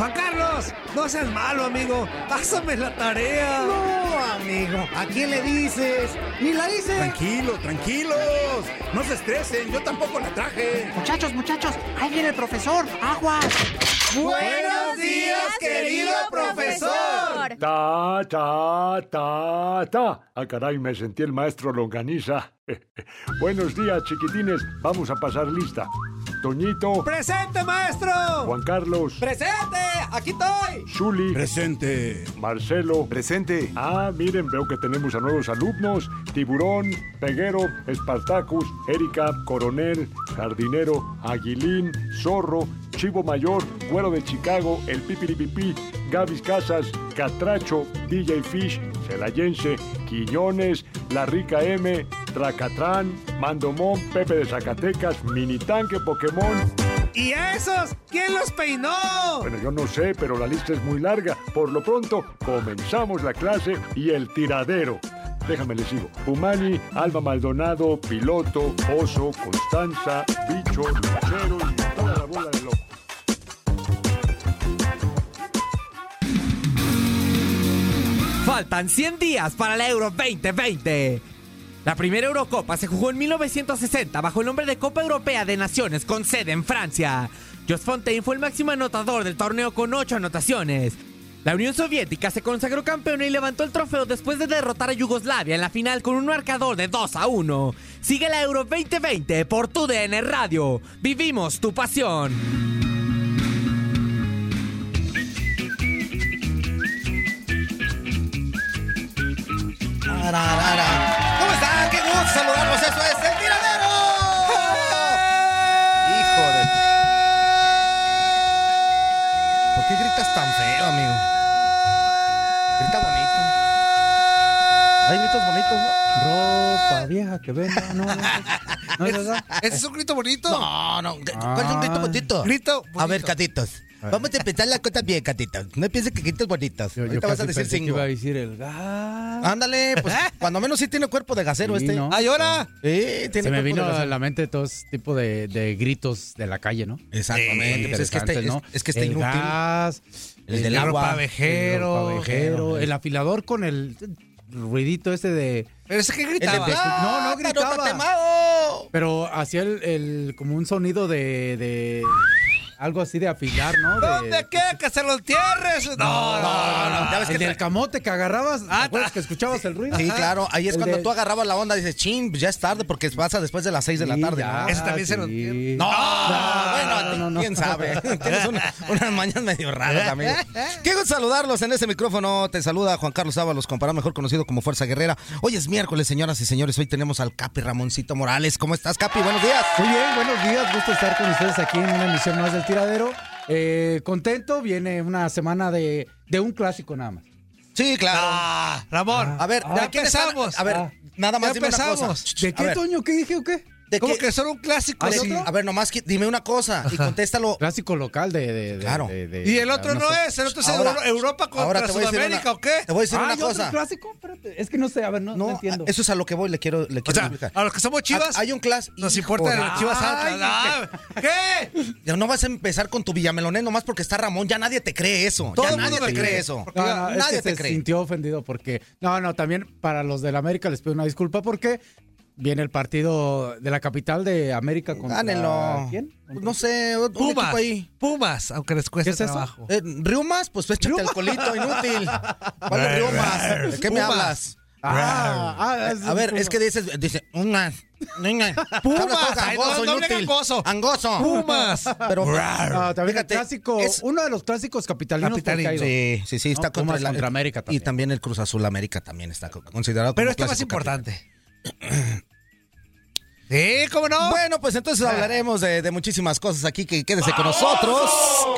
Juan Carlos, no seas malo, amigo. Pásame la tarea. No, amigo. ¿A quién le dices? Ni la hice. Tranquilo, tranquilos. No se estresen, yo tampoco la traje. Muchachos, muchachos, ahí viene el profesor. ¡Aguas! Buenos días, querido profesor. Ta, ta, ta, ta. Ah, caray, me sentí el maestro Longaniza. Buenos días, chiquitines. Vamos a pasar lista. Toñito, ¡Presente, maestro! Juan Carlos, ¡Presente! ¡Aquí estoy! Zuli, Presente. Marcelo. Presente. Ah, miren, veo que tenemos a nuevos alumnos. Tiburón, Peguero, Espartacus, Erika, Coronel, Jardinero, Aguilín, Zorro, Chivo Mayor, Güero de Chicago, El Pipiripipí, Gavis Casas, Catracho, DJ Fish, Celayense, Quiñones, La Rica M, Tracatrán, Mandomón, Pepe de Zacatecas, Mini Tanque Pokémon. ¿Y esos? ¿Quién los peinó? Bueno, yo no sé, pero la lista es muy larga. Por lo pronto, comenzamos la clase y el tiradero. Déjame les sigo. Pumani, Alba Maldonado, Piloto, Oso, Constanza, Bicho, Lucero y toda la bola de locos. Faltan 100 días para la Euro 2020. La primera Eurocopa se jugó en 1960 bajo el nombre de Copa Europea de Naciones con sede en Francia. Jos Fontaine fue el máximo anotador del torneo con 8 anotaciones. La Unión Soviética se consagró campeona y levantó el trofeo después de derrotar a Yugoslavia en la final con un marcador de 2 a 1. Sigue la Euro 2020 por tu DN Radio. Vivimos tu pasión. Tararara. ¿Cómo Hay gritos bonitos, ¿no? Ropa vieja que venga, no, no, no, es verdad. ¿Ese es un grito bonito? No, no. ¿Cuál es un grito bonito? Grito A ver, bonito. catitos. Vamos a empezar las cosas bien, catitos. No pienses que gritos bonitos. Yo, yo Ahorita vas a decir cinco. iba a decir el gas. Ándale, pues cuando menos sí tiene cuerpo de gasero Sí, este. ¿no? ¡Ay, ahora! Sí, tiene Se me vino a la mente todo ese tipo de, de gritos de la calle, ¿no? Exactamente. pues es que este, Interesantes, es, es que está el inútil. gas, El del El agua. ropavejero. el el afilador con el ruidito este de... ¿Pero ese que de gritaba? ¡Ah, No, no gritaba. tatemado! Pero hacía el, el- como un sonido de, de algo así de afilar, ¿no? De- ¿Dónde qué? ¿Que se lo entierres? No, no, no. no. Ya ves el del camote que agarrabas, ¿te Ah, acuerdas que escuchabas el ruido? Sí, claro. Ahí es El cuando de- tú agarrabas la onda y dices, chin, pues ya es tarde porque pasa después de las 6 de la Sí, tarde. ya, ¿no? Ese también se lo sí. entiende. No, bueno, no, no. quién sabe. Tienes una- unas mañas medio raras, amigo. Qué gusto saludarlos en ese micrófono. Te saluda Juan Carlos Ábalos, comparado mejor conocido como Fuerza Guerrera. Hoy es miércoles, señoras y señores. Hoy tenemos al Capi Ramoncito Morales. ¿Cómo estás, Capi? Buenos días. Muy bien, buenos días, gusto estar con ustedes aquí en una emisión más del tiradero. Eh, contento, viene una semana de, de un clásico nada más. Sí, claro. Ah, Ramón. A ver, ya empezamos. A ver, Ah. nada más Ya dime una cosa. empezamos. ¿De qué, Toño? ¿Qué dije o qué? ¿De ¿Cómo qué? que son un clásico? A ¿Y ver, otro? a ver, nomás que- dime una cosa y contéstalo. Clásico local de... de- de- Claro. de- de- ¿Y el otro no es? ¿El otro es Ahora- Europa ahora contra te voy a decir Sudamérica una- o qué? Te voy a decir Ah, una ¿y otro cosa. clásico? Espérate, es que no sé, a ver, no, no No, entiendo. eso es a lo que voy, le quiero, le O quiero sea, explicar. a los que somos chivas, Hay un clásico. nos importa el chivas Ay, Atlas. Ah, ¿Qué? Ya no vas a empezar con tu Villamelonés nomás porque está Ramón. Ya nadie te cree eso. Todo ya el nadie mundo te cree eso. Nadie que te se cree. sintió ofendido porque... No, no, también para los del América les pido una disculpa porque viene el partido de la capital de América contra... Gánenlo. ¿Quién? No sé, un Pumas. equipo ahí. Pumas, aunque les cueste ¿Qué es eso? trabajo. Eh, ¿Riumas? Pues échate alcoholito, inútil. ¿Cuál es Riumas? ¿De qué me Pumas. hablas? Ah, ah, es A ver, es que dices, dice, una, una. Pumas, no, inútil. gangoso. Angoso. Pumas. Pero, también Fíjate, el clásico, es- uno de los clásicos capitalinos Capitalino. Sí, sí, sí, está No, contra, Pumas la- contra América Y también. también el Cruz Azul América también está co- considerado Pero como esto es más importante. Sí, ¿cómo no? Bueno, pues entonces hablaremos de, de muchísimas cosas aquí que quédese con nosotros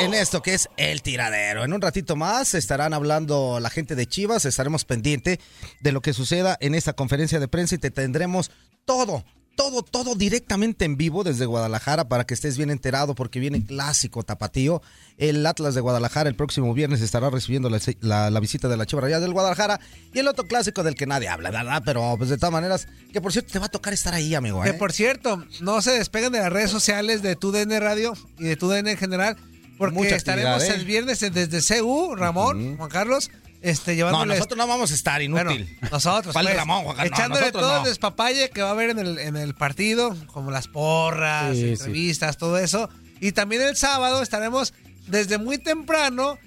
en esto que es el tiradero. En un ratito más estarán hablando la gente de Chivas, estaremos pendiente de lo que suceda en esta conferencia de prensa y te tendremos todo. Todo, todo directamente en vivo desde Guadalajara para que estés bien enterado porque viene clásico tapatío. El Atlas de Guadalajara el próximo viernes estará recibiendo la, la- la visita de la Chiva Rayada del Guadalajara y el otro clásico del que nadie habla, ¿verdad? Pero pues de todas maneras, que por cierto te va a tocar estar ahí, amigo. Que ¿eh? por cierto, no se despeguen de las redes sociales de tu DN Radio y de tu DN en general, porque Mucha estaremos ¿eh? el viernes desde CU, Ramón, Juan Carlos, este, No, llevándoles... nosotros no vamos a estar, Bueno, inútil. nosotros, ¿Cuál pues, Ramón, Juan? No, echándole todo no. el despapalle que va a haber en el, en el partido, como las porras, Sí, sí. entrevistas, todo eso. Y también el sábado estaremos desde muy temprano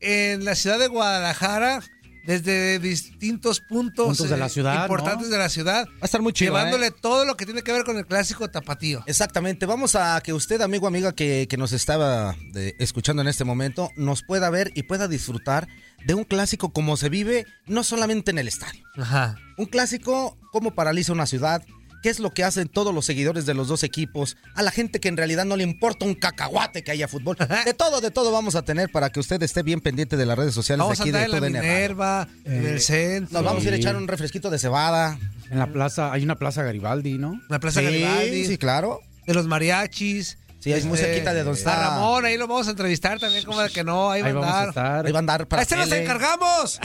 en la ciudad de Guadalajara, desde distintos puntos, Puntos de la eh, ciudad, importantes ¿no? de la ciudad, Va a estar muy chido, llevándole ¿eh? todo lo que tiene que ver con el clásico tapatío. Exactamente, vamos a que usted, amigo, amiga, que, que nos estaba de- escuchando en este momento, nos pueda ver y pueda disfrutar de un clásico como se vive, no solamente en el estadio. Ajá. Un clásico, cómo paraliza una ciudad, qué es lo que hacen todos los seguidores de los dos equipos, a la gente que en realidad no le importa un cacahuate que haya fútbol. De todo, de todo vamos a tener para que usted esté bien pendiente de las redes sociales Vamos de a aquí andar de en la. Minerva, en el centro, Nos vamos a ir a echar un refresquito de cebada. En la plaza, hay una plaza Garibaldi, ¿no? la Plaza sí, Garibaldi, sí, claro. de los mariachis. Sí, es muy cerquita de donde está- Ramón, ahí lo vamos a entrevistar también, como de que no, ahí va Ahí a vamos a andar. estar. Ahí va a andar para ¡Ahí se nos tele. encargamos!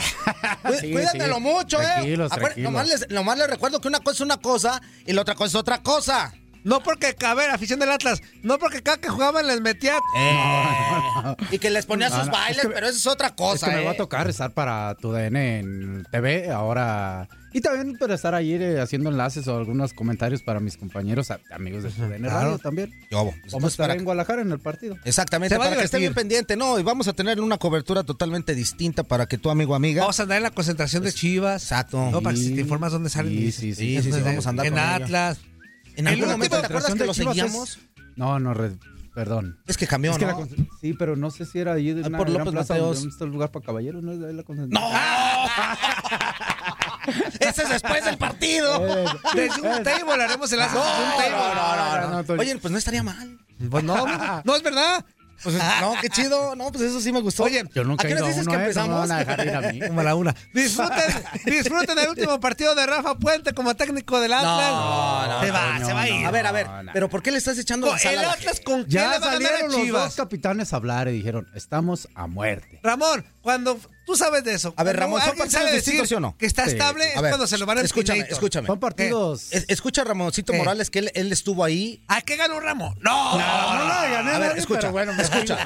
Cuí- Sí, Cuídatelo sí. mucho, ¿eh? Tranquilos, Acuérdate, tranquilos. Nomás les, nomás les recuerdo que una cosa es una cosa y la otra cosa es otra cosa. No porque, a ver, afición del Atlas, no porque cada que jugaban les metía... Y que les ponía No, sus no, bailes, es que- pero eso es otra Es cosa, que me ¿eh? va a tocar estar para tu DN en TV ahora. Y también para estar ahí eh, haciendo enlaces o algunos comentarios para mis compañeros, a- amigos de tu DN Radio también. Yo, Vamos a estar para- en Guadalajara en el partido. Exactamente, para que esté bien pendiente, ¿no? Y vamos a tener una cobertura totalmente distinta para que tu amigo amiga. Vamos a andar en la concentración de Chivas. Exacto. No, para que si te informas dónde salen. sí, sí, sí, sí, sí, vamos a andar En ello. En algún último momento, ¿te acuerdas que lo de es- seguíamos? No, no, re- perdón. Es que cambió, Es que ¿no? la con- sí, pero no sé si era ahí de Ah, una por López plaza Mateos. donde- ¿Dónde está el lugar para caballeros? ¿No es de la concentración? ¡No! Ese es después del partido. Eh, Desde un table haremos el un no, no, no, no. Oye, pues no estaría mal. Pues no, no es verdad. Pues, no, qué chido. No, pues eso sí me gustó. Oye, Yo nunca ¿a he qué a dices uno, que ¿eh? No me empezamos? van a dejar ir a mí. Como a la una. Disfruten, disfruten el último partido de Rafa Puente como técnico del Atlas. No, no, se va, no, se va a no, ir. A ver, a ver, No, no. pero ¿por qué le estás echando la sal el a la Atlas con quién Ya le va a ganar salieron a los dos capitanes a hablar y dijeron, estamos a muerte. Ramón, cuando tú sabes de eso. A ver, Ramón, ¿son partidos distintos, decir sí o no? Que está Sí. estable A es ver, cuando se lo van a escúchame, escúchame. Son partidos... Es- Escucha a Ramoncito. Morales que él, él estuvo ahí. ¿A qué ganó Ramón? No, No, no, no, gané A ver, nadie, escucha, pero bueno, me escucha.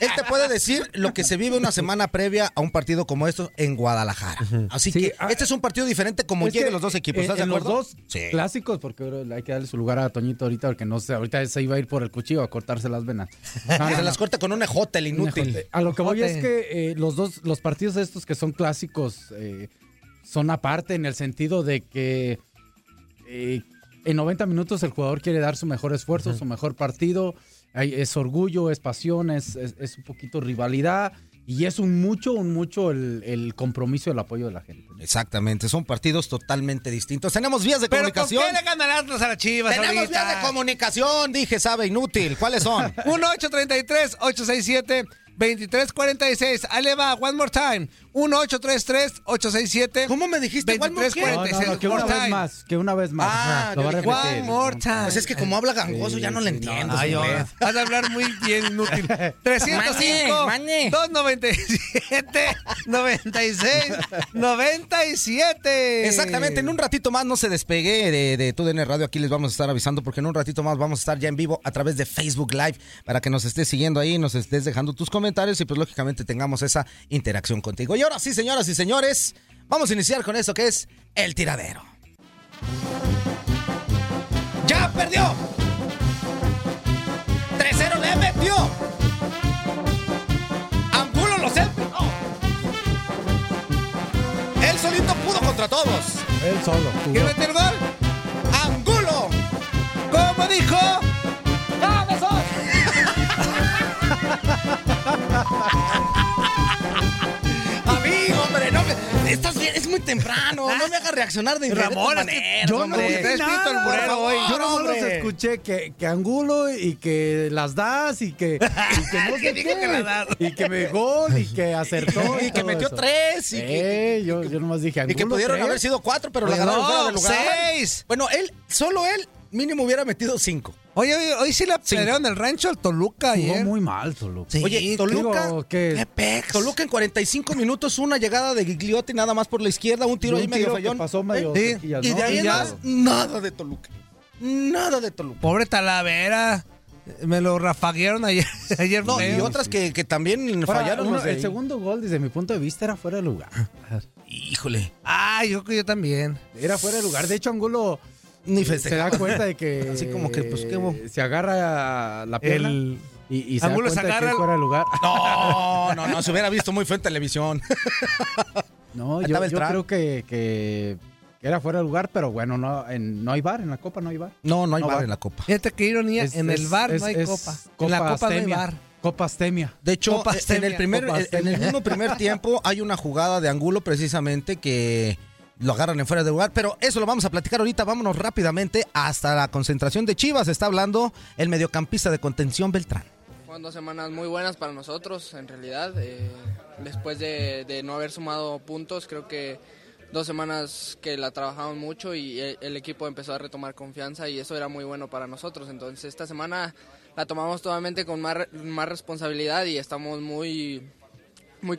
Él te puede decir lo que se vive una semana previa a un partido como estos en Guadalajara. Así Sí, que ah, este es un partido diferente como lleguen los dos equipos. eh, ¿Estás de acuerdo? los dos Sí. clásicos, porque hay que darle su lugar a Toñito ahorita, porque no sé, ahorita se iba a ir por el cuchillo a cortarse las venas. No, Que no, se no. las corta con un ejote, el inútil. Eh, A lo que voy es que eh, los dos, los partidos estos que son clásicos eh, son aparte en el sentido de que eh, en 90 minutos el jugador quiere dar su mejor esfuerzo, su mejor partido. Hay- es orgullo, es pasión, es, es- es un poquito rivalidad y es un mucho, un mucho el, el compromiso y el apoyo de la gente. Exactamente, son partidos totalmente distintos. Tenemos vías de Pero ¿con comunicación. qué le Atlas a las Chivas Tenemos ahorita? vías de comunicación, dije, sabe, inútil. ¿Cuáles son? 1-833-867-2346. Ahí le va, one more time. 1-833-867. ¿Cómo me dijiste? One more qué? No, no, no, que una vez más, que una vez más. Ah, Ajá, lo. One more time. Pues es que como habla gangoso, ya no le entiendo. Ay, vas a hablar muy bien, inútil. 305 Mañe, mañe. 297 96 97. Exactamente, en un ratito más no se despegue de, de TUDN Radio, aquí les vamos a estar avisando porque en un ratito más vamos a estar ya en vivo a través de Facebook Live para que nos estés siguiendo ahí, nos estés dejando tus comentarios y pues lógicamente tengamos esa interacción contigo. Y ahora sí, señoras y señores, vamos a iniciar con eso que es el tiradero. ¡Ya perdió! ¡3-0 le metió! ¡Angulo lo selfie! Él solito pudo contra todos. Él solo. ¿Quién metió el gol? ¡Angulo! ¿Cómo dijo? Amigo, estás bien, es muy temprano, no me hagas reaccionar de Ramón, es que Yo no escrito el burero hoy. Yo no los escuché que, que angulo y que las das y que, y que no sé Dijo qué. que las das. Y que me gol y que acertó. Y que metió eso. tres, y que- Eh, yo, yo nomás dije Y angulo. que pudieron tres. haber sido cuatro, pero la Pues ganaron no, fuera de lugar. seis. Bueno, él, solo él, mínimo hubiera metido cinco. Oye, hoy, hoy sí le pelearon el rancho al Toluca Jugó ayer. muy mal, Toluca. Sí, Oye, Toluca, digo qué pex. Toluca en 45 minutos, una llegada de Gigliotti nada más por la izquierda, un tiro Y ahí medio fallón. pasó medio ¿Eh? cerquillas, Y de ahí Y más, nada de Toluca. Nada de Toluca. Pobre Talavera. Me lo rafaguearon ayer. ayer No, y otras que, que también Ahora, fallaron. uno- el segundo gol, desde mi punto de vista, era fuera de lugar. Híjole. Ah, yo creo que yo también. Era fuera de lugar. De hecho, Angulo Ni se da festejaba. cuenta de que. Así como que, pues, ¿qué hubo? Se agarra la pierna El... y, y se da Angulo se de que agarra el- fuera de lugar. No, no, no, se hubiera visto muy feo en televisión. No, yo, el creo que, que era fuera de lugar, pero bueno, no, en- no hay bar, en la copa no hay bar. No, no hay No bar en la copa. Fíjate qué ironía. Es- en el bar es- no hay es copa. en la copa no hay Astemia. bar. Copa Astemia. De hecho, Copa en Astemia, el, primer, Copa en el Astemia. mismo primer tiempo hay una jugada de Angulo precisamente que lo agarran en fuera de lugar, pero eso lo vamos a platicar ahorita. Vámonos rápidamente hasta la concentración de Chivas. Está hablando el mediocampista de contención Beltrán. Fueron dos semanas muy buenas para nosotros, en realidad. Eh, después de, no haber sumado puntos, creo que dos semanas que la trabajamos mucho y el, equipo empezó a retomar confianza y eso era muy bueno para nosotros. Entonces esta semana la tomamos totalmente con más, más responsabilidad y estamos muy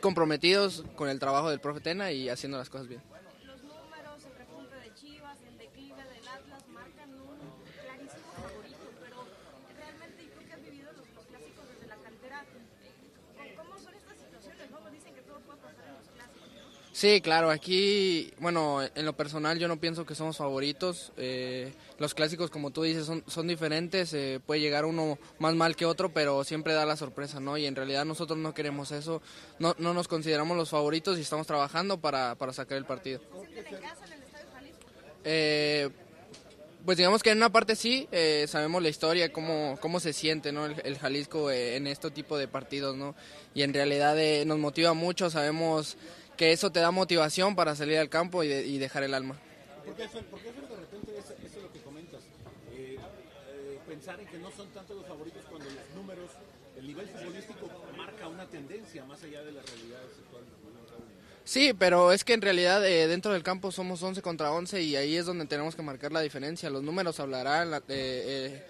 comprometidos con el trabajo del profe Tena y haciendo las cosas bien. Los números, el repunte de Chivas, el declive del Atlas marcan un clarísimo favorito, pero realmente yo creo que has vivido los, los clásicos desde la cantera. ¿Cómo son estas situaciones? ¿no? Dicen que todo puede pasar en los clásicos. ¿no? Sí, claro, aquí, bueno, en lo personal yo no pienso que somos favoritos. eh, los clásicos, como tú dices, son, son diferentes. eh, puede llegar uno más mal que otro, pero siempre da la sorpresa, ¿no? Y en realidad nosotros no queremos eso. No, no nos consideramos los favoritos y estamos trabajando para, para sacar el partido. Eh, pues digamos que en una parte sí, eh, sabemos la historia, cómo, cómo se siente ¿no? el, Jalisco eh, en este tipo de partidos, ¿no? Y en realidad eh, nos motiva mucho, sabemos que eso te da motivación para salir al campo y, de- y dejar el alma. ¿Por qué, Fer? ¿Por qué, Fer, de repente eso, eso es lo que comentas? Eh, eh, pensar en que no son tanto los favoritos cuando los números, el nivel futbolístico marca una tendencia más allá de las realidades actuales. Sí, pero es que en realidad eh, dentro del campo somos 11 contra 11 y ahí es donde tenemos que marcar la diferencia. Los números hablarán, la- eh, eh,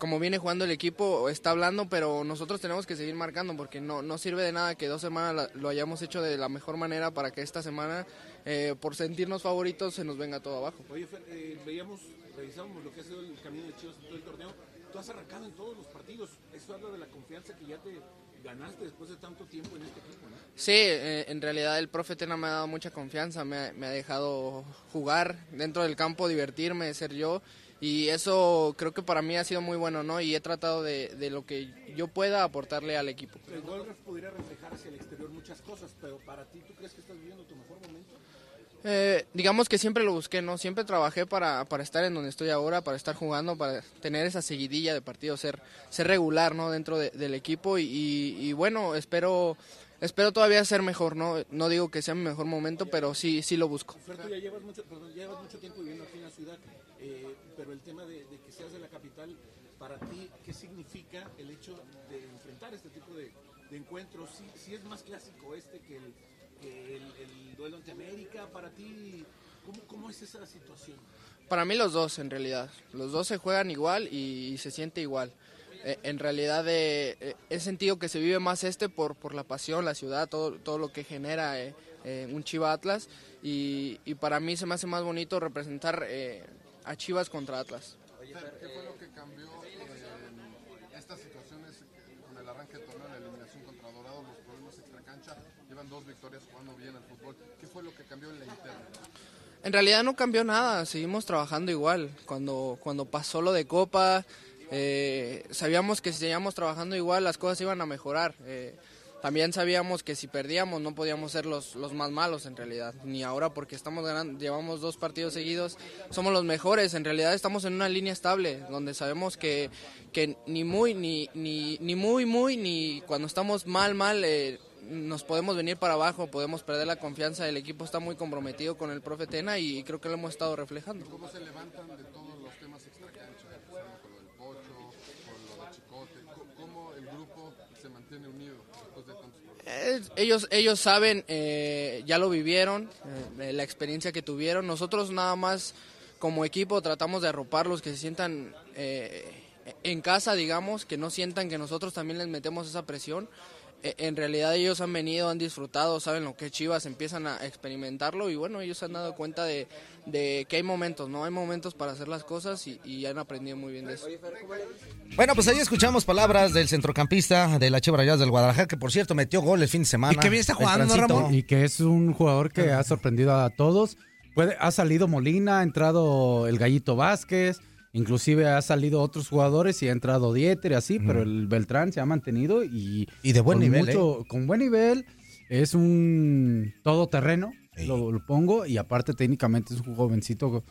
como viene jugando el equipo, está hablando, pero nosotros tenemos que seguir marcando porque no, no sirve de nada que dos semanas lo hayamos hecho de la mejor manera para que esta semana, eh, por sentirnos favoritos, se nos venga todo abajo. Oye, Fer, eh, veíamos, revisamos lo que ha sido el camino de Chivas en todo el torneo. Tú has arrancado en todos los partidos. Eso habla de la confianza que ya te ganaste después de tanto tiempo en este equipo, ¿no? Sí, eh, en realidad el profe Tena me ha dado mucha confianza, me ha, me ha dejado jugar dentro del campo, divertirme, ser yo. Y eso creo que para mí ha sido muy bueno, ¿no? Y he tratado de, de lo que yo pueda aportarle al equipo. El gol pudiera reflejar hacia el exterior muchas cosas, pero para ti, ¿tú crees que estás viviendo tu mejor momento? Eh, digamos que siempre lo busqué, ¿no? Siempre trabajé para, para estar en donde estoy ahora, para estar jugando, para tener esa seguidilla de partidos, ser, ser regular, ¿no? Dentro de- del equipo y, y- y bueno, espero, espero todavía ser mejor, ¿no? No digo que sea mi mejor momento, pero sí, sí lo busco. Fer, tú ya llevas mucho, perdón, ya llevas mucho tiempo viviendo aquí en la ciudad, eh, pero el tema de, de que seas de la capital, para ti, ¿qué significa el hecho de enfrentar este tipo de, de encuentros? Si, si es más clásico este que el, que el, el duelo ante América, para ti, ¿cómo, cómo es esa situación? Para mí los dos, en realidad. Los dos se juegan igual y, se siente igual. Eh, en realidad eh, eh, he sentido que se vive más este por, por la pasión, la ciudad, todo, todo lo que genera eh, eh, un Chiva Atlas. Y, y para mí se me hace más bonito representar eh, a Chivas contra Atlas. ¿Qué fue lo que cambió en estas situaciones con el arranque del torneo, la eliminación contra Dorados, los problemas extracancha? Llevan dos victorias jugando bien al fútbol. ¿Qué fue lo que cambió en la interna? En realidad no cambió nada, seguimos trabajando igual. Cuando, cuando pasó lo de Copa, eh, sabíamos que si seguíamos trabajando igual las cosas iban a mejorar. Eh, también sabíamos que si perdíamos no podíamos ser los, los más malos en realidad, ni ahora porque estamos ganando, llevamos dos partidos seguidos, somos los mejores, en realidad estamos en una línea estable, donde sabemos que, que ni muy, ni, ni, ni muy, muy, ni cuando estamos mal, mal, eh, nos podemos venir para abajo, podemos perder la confianza, el equipo está muy comprometido con el profe Tena y creo que lo hemos estado reflejando. ¿Cómo se levantan de todos los temas extracancha? Empezando con lo del Pocho, con lo de Chicote. ¿Cómo- ¿Cómo el grupo se mantiene unido después de tantos problemas? Eh, ellos, ellos saben, eh, ya lo vivieron, eh, la experiencia que tuvieron. Nosotros nada más como equipo tratamos de arroparlos, que se sientan eh, en casa, digamos, que no sientan que nosotros también les metemos esa presión. E- en realidad ellos han venido, han disfrutado, saben lo que es Chivas, empiezan a experimentarlo y bueno, ellos se han dado cuenta de, de que hay momentos, ¿no? Hay momentos para hacer las cosas y, y han aprendido muy bien de eso. Bueno, pues ahí escuchamos palabras del centrocampista de la Chivas Rayadas del Guadalajara, que por cierto metió gol el fin de semana. Y que bien está jugando, ¿no, Transito. Ramón? Y que es un jugador que ha sorprendido a todos. Puede, ha salido Molina, ha entrado el Gallito Vázquez, inclusive ha salido otros jugadores y ha entrado Dieter y así, pero el Beltrán se ha mantenido y, Y de buen con nivel, ¿eh? Con buen nivel, es un todoterreno, lo, lo pongo, y aparte técnicamente es un jovencito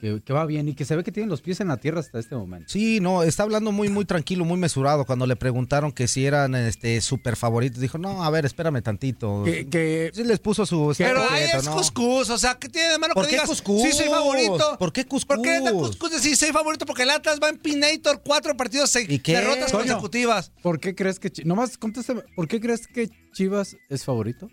que, que va bien y que se ve que tiene los pies en la tierra hasta este momento. Sí, no, está hablando muy, muy tranquilo, muy mesurado. Cuando le preguntaron que si eran este súper favoritos, dijo, no, a ver, espérame tantito. Que, que- Sí les puso su... Pero ahí es ¿no? cuscús, o sea, ¿qué tiene de malo ¿Por que qué digas? cuscús? Sí, soy favorito. ¿Por qué cuscús? ¿Por qué es de cuscús decir soy favorito? Porque el Atlas va en Pinator cuatro partidos, seis ¿Y qué? derrotas consecutivas. ¿Por qué crees que... Nomás contéstame, ¿por qué crees que Chivas es favorito?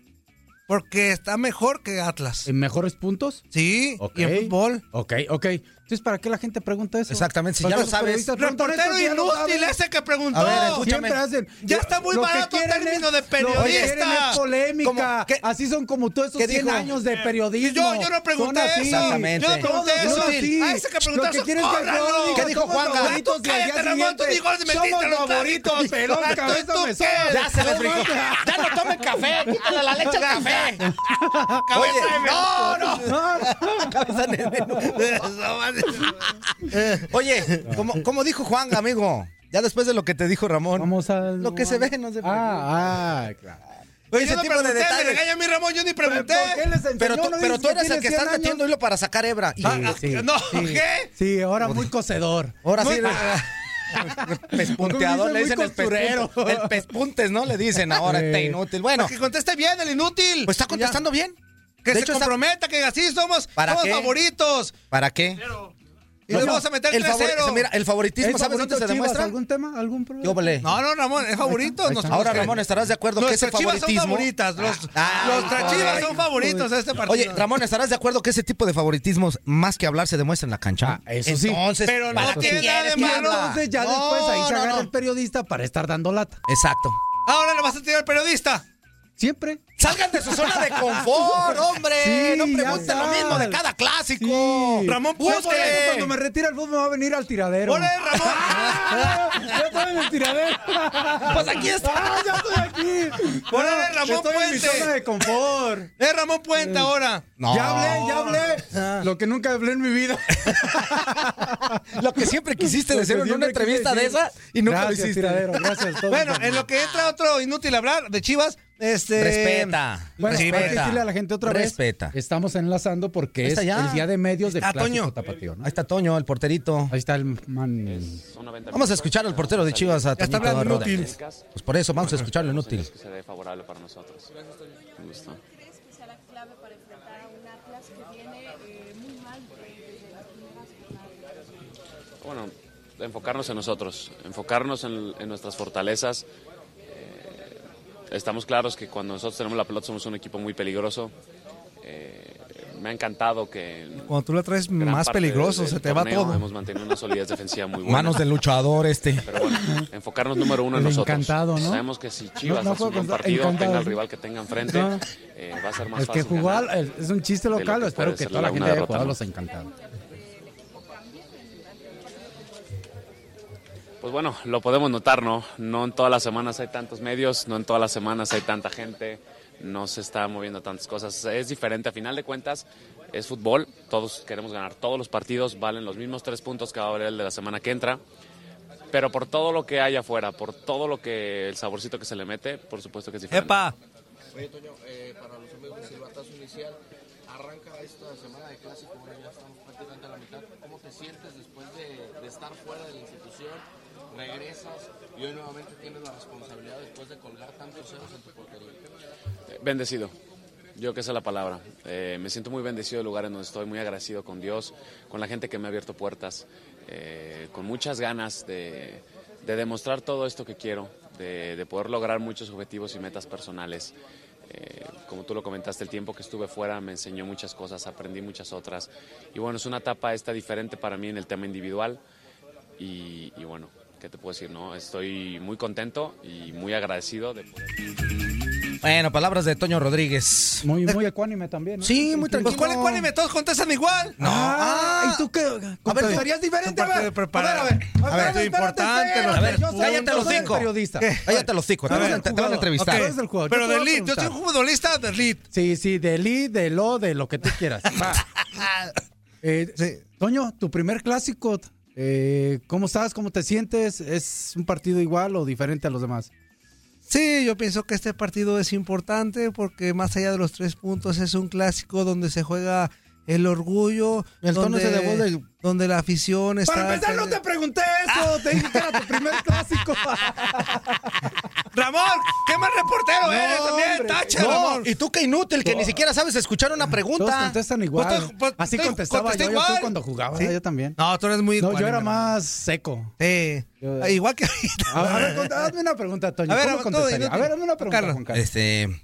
Porque está mejor que Atlas. ¿En mejores puntos? Sí, Ok. y en fútbol. Ok, ok. Entonces, ¿para qué la gente pregunta eso? Exactamente, si ¿Para ya lo sabes. Reportero eso inútil saben? ese que preguntó. A ver, escúchame. Hacen. Ya está muy barato quieren término es- de Lo que quieren periodista. es polémica. ¿Qué? Así son como todos esos ¿Qué 100 dijo? años de periodismo. Yo, yo no pregunté eso. Exactamente. Yo no pregunté eso. A ese que preguntó eso, el ¿Qué dijo al día cállate, Ramón, tú goles metiste los favoritos. Pelón, ¿Tú cabeza qué? me sobra. Ya se le frijó. Ya no tomen café, quítale la leche al café. Oye, no, no. Cabeza de Oye, como, como dijo Juan, amigo, ya después de lo que te dijo Ramón, Vamos a... lo que se ve no se preocupe. Ah, ah, claro. Oye, ese yo no tipo de pregunté, me detalles. regaña a mí, Ramón, yo ni pregunté. ¿Por qué les enseñó? Pero tú, ¿No pero tú eres el que estás 100 años? metiendo hilo para sacar hebra. Y- Ah, ah, no, ¿qué? Sí, ahora muy cocedor. Ahora sí. Pespunteador, le dicen el El pespuntes, ¿no? Le dicen ahora, este inútil. Bueno, Que conteste bien, el inútil. pues está contestando bien. Que de se hecho, está- comprometa, que así somos, ¿Para somos qué? favoritos. ¿Para qué? Y nos vamos a meter el, favori- 3-0. mira, el favoritismo, ¿Es ¿sabes dónde favorito se Chivas? demuestra? ¿Algún tema? ¿Algún problema? No, no, Ramón, es favorito. Ahí está. Nosotros Ahora, Ramón, estarás de acuerdo que ese Nuestras chivas son favoritismo. favoritas. Los, Ah, los trachivas son favoritos de este partido. Oye, Ramón, ¿estarás de acuerdo que ese tipo de favoritismos, más que hablar, se demuestra en la cancha? Ah, eso sí. Entonces, Pero no ¿para qué tiene nada de malo. entonces ya No, después ahí se agarra no. el periodista para estar dando lata. Exacto. Ahora le vas a tirar al periodista. Siempre. Salgan de su zona de confort, hombre. Sí, no pregunten lo mismo de cada clásico. Sí. Ramón, Pues cuando me retira el fútbol me va a venir al tiradero. ¡Órale, Ramón! ya estoy en el tiradero. Pues aquí está. Ah, ya estoy aquí. Órale, Ramón estoy en mi Puente. zona de confort. Es Ramón Puente ahora. No. Ya hablé, ya hablé. Lo que nunca hablé en mi vida. Lo que siempre quisiste decir en una entrevista de esa y nunca gracias, lo hiciste. tiradero, gracias. todos Bueno, en lo que entra otro inútil hablar de Chivas, este... Respeta. Bueno, respeta. decirle a la gente otra vez. Respeta. Estamos enlazando porque Ahí es está ya. el día de medios del clásico Toño. tapatío, ¿no? Ahí está Toño, el porterito. Ahí está el man. Vamos a escuchar al portero de Chivas, a está Toñito hablando Roda. inútil. Pues por eso, vamos a escucharlo inútil. que se dé favorable para nosotros. Un gusto. ¿Crees que sea la clave para enfrentar a un Atlas que viene eh, muy mal desde las primeras jornadas? Bueno, enfocarnos en nosotros, enfocarnos en, en nuestras fortalezas. Estamos claros que cuando nosotros tenemos la pelota somos un equipo muy peligroso. Eh, me ha encantado que... Cuando tú la traes más peligroso, del se te va torneo todo. Hemos mantenido una solidez defensiva muy buena. Manos del luchador este. Pero bueno, enfocarnos número uno en El nosotros. encantado, ¿no? Sabemos que si Chivas No, no hace un buen partido, encantado, tenga ¿sí? rival que tenga enfrente, No. eh, va a ser más El que fácil ganar. al- es un chiste lo local. que Espero que toda la gente haya jugado los encantados. Pues bueno, lo podemos notar, ¿no? No en todas las semanas hay tantos medios, no en todas las semanas hay tanta gente, no se está moviendo tantas cosas. Es diferente, a final de cuentas, es fútbol, todos queremos ganar todos los partidos, valen los mismos tres puntos que va a valer el de la semana que entra. Pero por todo lo que hay afuera, por todo lo que el saborcito que se le mete, por supuesto que es diferente. ¡Epa! Oye, Toño, eh, para los amigos silbatazo inicial, arranca esta semana de clásico, bueno, ya estamos prácticamente a la mitad. ¿Cómo te sientes después de, estar fuera de la institución? Regresas y hoy nuevamente tienes la responsabilidad después de colgar tantos ceros en tu portería. Eh, Bendecido. Yo que esa es la palabra. Eh, me siento muy bendecido del lugar en donde estoy, muy agradecido con Dios, con la gente que me ha abierto puertas, eh, con muchas ganas de, de demostrar todo esto que quiero, de poder lograr muchos objetivos y metas personales. Eh, como tú lo comentaste, el tiempo que estuve fuera me enseñó muchas cosas, aprendí muchas otras. Y bueno, es una etapa esta diferente para mí en el tema individual. Y, bueno, ¿qué te puedo decir? no Estoy muy contento y muy agradecido de poder... Bueno, palabras de Toño Rodríguez. Muy, muy ecuánime también, ¿no? Sí, muy Pues tranquilo. ¿cuál es cuál? Y me todos contestan igual. No. Ah, ¿y tú qué? ¿Contestarías diferente? A ver, de preparar. a ver, a ver. A ver, espérate, importante, espérate, los A ver, yo soy- cállate los cinco. Cállate los cinco, te, A van ver, a- a entrevistar. Pero de a yo soy un futbolista de elite. Sí, sí, de li, de lo, de lo que tú quieras. Eh, Sí. Toño, tu primer clásico, eh, ¿cómo estás? ¿Cómo te sientes? ¿Es un partido igual o diferente a los demás? Sí, yo pienso que este partido es importante porque más allá de los tres puntos es un clásico donde se juega el orgullo, El tono donde, ese de voz de- donde la afición está... Para empezar, no te pregunté eso. Te dije que era tu primer clásico. Ramón, ¿qué más reportero eres también? hombre. Tacha, No, Ramón. y tú qué inútil, que ni siquiera sabes escuchar una Todos pregunta. contestan igual. Pues tú- pues, Así tú contestaba yo, yo igual. cuando jugaba. Sí. Yo también. No, tú eres muy... No, yo era más seco. Sí. Yo- Igual que... A, a ver, hazme una pregunta, Toño. A ver, ¿Cómo. A ver, hazme una pregunta, Carlos. Juan Carlos. Este,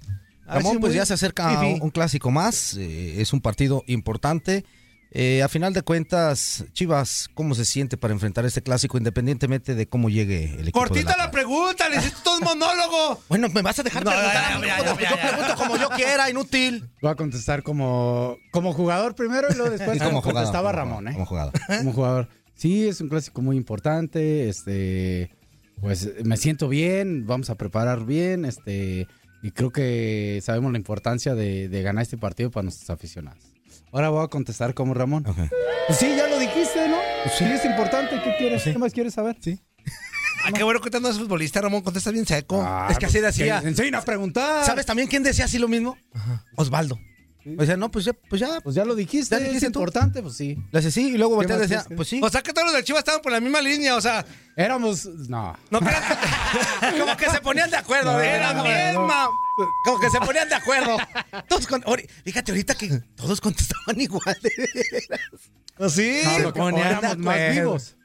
Ramón, pues ya se acerca fifi. un clásico más. eh, es un partido importante. Eh, a final de cuentas, Chivas, ¿cómo se siente para enfrentar este clásico independientemente de cómo llegue el equipo? Cortita la pregunta, le hiciste todo un monólogo. Bueno, ¿me vas a dejar No, preguntar? ya, ya, amigo? ya, ya, ya, yo pregunto como yo quiera, inútil. Voy a contestar como, como jugador primero y luego después Y como, como jugador, contestaba como Ramón, ¿eh? Como jugador. Como jugador. Sí, es un clásico muy importante. Este, pues me siento bien, vamos a preparar bien, este, y creo que sabemos la importancia de, de ganar este partido para nuestros aficionados. Ahora voy a contestar como Ramón. Pues sí, ya lo dijiste, ¿no? Pues sí. es importante. ¿Qué quieres? ¿Qué más quieres saber? Sí. Ah, qué bueno que no eres futbolista, Ramón. Contestas bien seco. es que así decía. Que enseñen a preguntar. ¿Sabes también quién decía así lo mismo? Osvaldo. O sea, no, pues ya, pues ya. Pues ya lo dijiste, ¿Ya dijiste es tú? importante, pues sí. Le hace sí y luego voltea y decía, pues sí. O sea que todos los del Chivas estaban por la misma línea, o sea, Éramos, no. no creas que Como que se ponían de acuerdo. No, ¿eh? era no, bien, no. ma. Como que se ponían de acuerdo. Todos con- ori- Fíjate ahorita que todos contestaban igual. de veras. Sí. No, lo que ponían de éramos más vivos.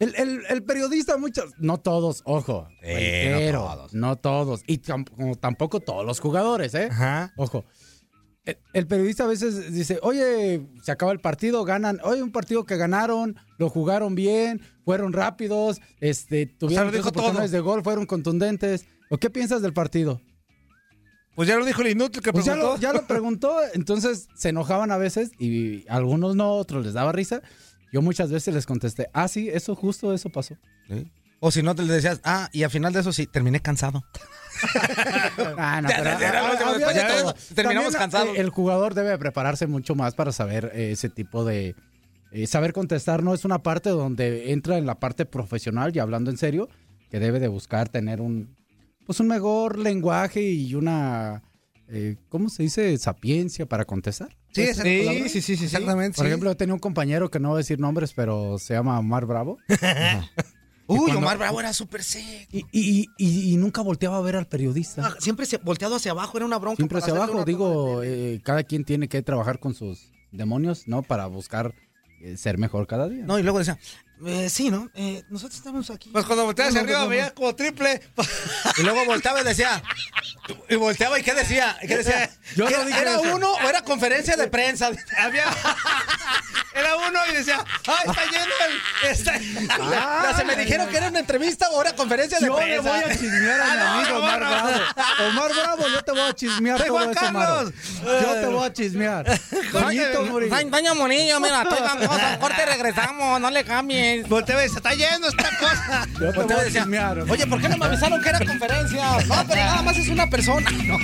El, el- el periodista, muchos, no todos, ojo, Eh, no todos. no todos, y tam- como tampoco todos los jugadores, ¿eh? Ajá. Ojo. El, el periodista a veces dice, oye, se acaba el partido, ganan, oye, un partido que ganaron, lo jugaron bien, fueron rápidos, este, tuvieron dijo oportunidades todo. de gol, fueron contundentes. ¿O qué piensas del partido? Pues ya lo dijo el inútil que Pues ya preguntó. lo, ya lo preguntó, entonces se enojaban a veces y algunos no, otros les daba risa. Yo muchas veces les contesté, ah, sí, eso justo, eso pasó. ¿Sí? O si no, te decías, ah, y al final de eso sí, terminé cansado. Ah, no, pero ya, todo, terminamos También, cansados. eh, El jugador debe prepararse mucho más para saber eh, ese tipo de... eh, saber contestar no es una parte donde entra en la parte profesional y hablando en serio, que debe de buscar tener un, pues un mejor lenguaje y una, eh, ¿cómo se dice? Sapiencia para contestar. Sí, ¿Es esa la sí, sí, sí, sí, exactamente. Por sí. ejemplo, tenía un compañero que no voy a decir nombres, pero se llama Omar Bravo. Uy, cuando- Omar Bravo era súper seco. Y, y- y- y nunca volteaba a ver al periodista. Ah, Siempre se, volteado hacia abajo, era una bronca. Siempre hacia abajo, digo, eh, cada quien tiene que trabajar con sus demonios, ¿no? Para buscar eh, ser mejor cada día. No, y luego decía, eh, sí, ¿no? Eh, nosotros estamos aquí. Pues cuando volteas hacia arriba veías como triple. Y luego volteaba y decía, y volteaba y ¿qué decía? ¿Qué decía? Yo ¿Que no dije ¿Era eso. uno o era conferencia de prensa? Había. Era uno y decía, ¡ay, está lleno el. Está... Ya se me dijeron que era una entrevista o era conferencia de Yo le prensa. voy a chismear a mi Ah, amigo Omar. Bravo. Omar Bravo, yo te voy a chismear Soy todo Juan eso, Maro. Yo te voy a chismear. Toñito Murillo. Doña Murillo, mira, estoy gangosa. Corte, regresamos, no le cambies. Voltea dice, está lleno esta cosa. Yo te voy Volteaba y a decía, chismear. Oye, ¿por qué no me avisaron que era conferencia? No, pero nada más es una persona. No.